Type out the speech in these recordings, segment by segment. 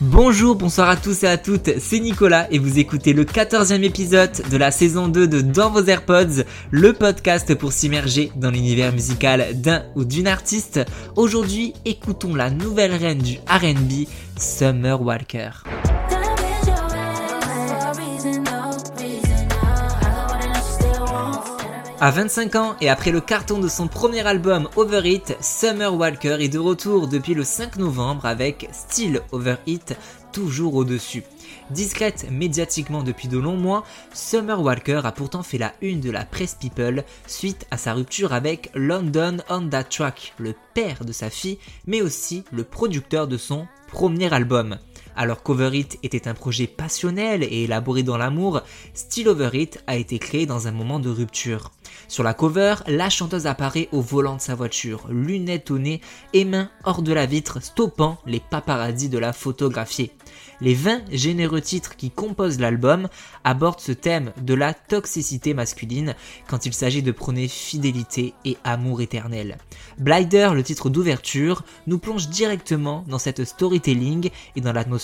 Bonjour, bonsoir à tous et à toutes, c'est Nicolas et vous écoutez le 14e épisode de la saison 2 de Dans vos AirPods, le podcast pour s'immerger dans l'univers musical d'un ou d'une artiste. Aujourd'hui, écoutons la nouvelle reine du RB, Summer Walker. À 25 ans et après le carton de son premier album Over It, Summer Walker est de retour depuis le 5 novembre avec Still Over It, toujours au-dessus. Discrète médiatiquement depuis de longs mois, Summer Walker a pourtant fait la une de la presse People suite à sa rupture avec London on That Track, le père de sa fille, mais aussi le producteur de son premier album. Alors qu'Over It était un projet passionnel et élaboré dans l'amour, Still Over It a été créé dans un moment de rupture. Sur la cover, la chanteuse apparaît au volant de sa voiture, lunettes au nez et mains hors de la vitre, stoppant les paparazzis de la photographier. Les 20 généreux titres qui composent l'album abordent ce thème de la toxicité masculine quand il s'agit de prôner fidélité et amour éternel. Blider, le titre d'ouverture, nous plonge directement dans cette storytelling et dans l'atmosphère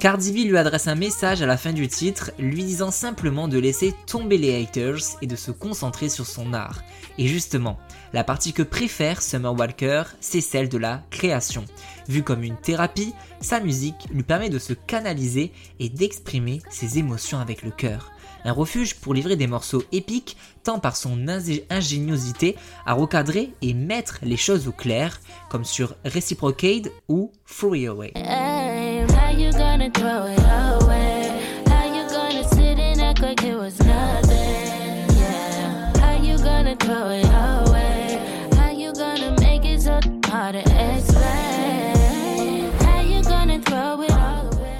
Cardi B lui adresse un message à la fin du titre, lui disant simplement de laisser tomber les haters et de se concentrer sur son art. Et justement, la partie que préfère Summer Walker, c'est celle de la création. Vue comme une thérapie, sa musique lui permet de se canaliser et d'exprimer ses émotions avec le cœur un refuge pour livrer des morceaux épiques tant par son ingéniosité à recadrer et mettre les choses au clair, comme sur Reciprocade ou Free Away.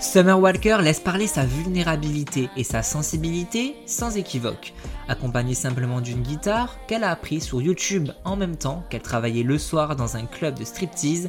Summer Walker laisse parler sa vulnérabilité et sa sensibilité sans équivoque, accompagnée simplement d'une guitare qu'elle a appris sur YouTube en même temps qu'elle travaillait le soir dans un club de striptease.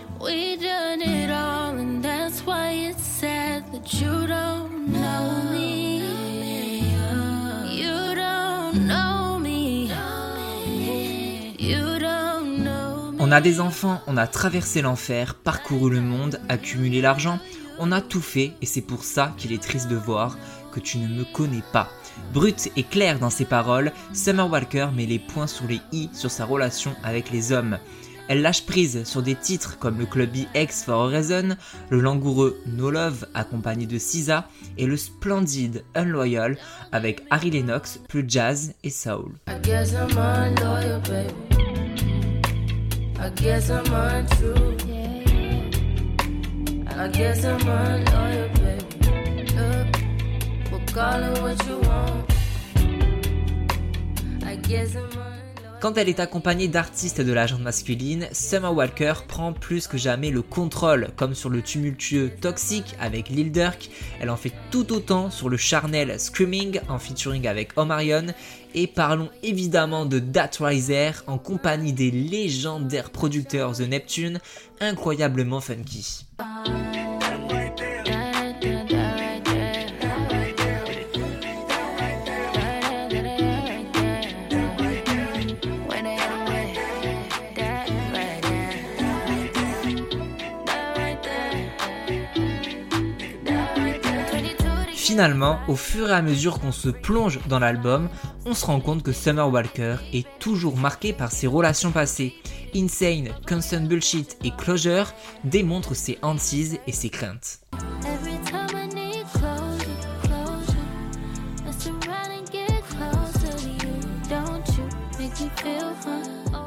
On a des enfants, on a traversé l'enfer, parcouru le monde, accumulé l'argent, on a tout fait et c'est pour ça qu'il est triste de voir que tu ne me connais pas. Brut et clair dans ses paroles, Summer Walker met les points sur les i sur sa relation avec les hommes. Elle lâche prise sur des titres comme le clubby X for a Reason, le langoureux No Love accompagné de SZA et le splendide Unloyal avec Harry Lennox plus jazz et soul. I guess I'm untrue. Yeah. I guess I'm unloyal, baby. Look, we'll call it what you want. I guess I'm. Quand elle est accompagnée d'artistes de la genre masculine, Summer Walker prend plus que jamais le contrôle, comme sur le tumultueux Toxic avec Lil Durk. Elle en fait tout autant sur le charnel Screaming en featuring avec Omarion. Et parlons évidemment de Dat Riser en compagnie des légendaires producteurs The Neptune, incroyablement funky. Finalement, au fur et à mesure qu'on se plonge dans l'album, on se rend compte que Summer Walker est toujours marqué par ses relations passées. Insane, Constant Bullshit et Closure démontrent ses hantises et ses craintes.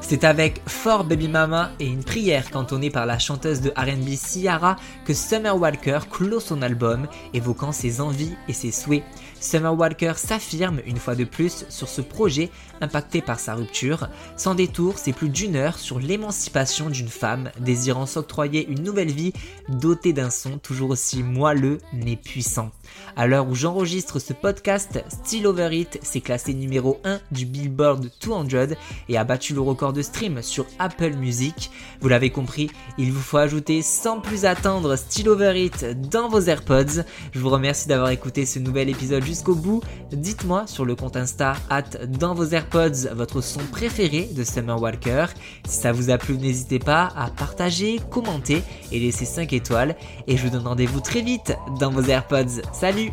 C'est avec Fort Baby Mama et une prière cantonnée par la chanteuse de RB Ciara que Summer Walker clôt son album, évoquant ses envies et ses souhaits. Summer Walker s'affirme une fois de plus sur ce projet impacté par sa rupture. Sans détour, c'est plus d'une heure sur l'émancipation d'une femme désirant s'octroyer une nouvelle vie dotée d'un son toujours aussi moelleux mais puissant. À l'heure où j'enregistre ce podcast, Still Over It s'est classé numéro 1 du Billboard 200 et a battu le record de stream sur Apple Music. Vous l'avez compris, il vous faut ajouter sans plus attendre Still Over It dans vos AirPods. Je vous remercie d'avoir écouté ce nouvel épisode jusqu'au bout. Dites-moi sur le compte Insta at dans vos AirPods votre son préféré de Summer Walker. Si ça vous a plu, n'hésitez pas à partager, commenter et laisser 5 étoiles. Et je vous donne rendez-vous très vite dans vos AirPods. Salut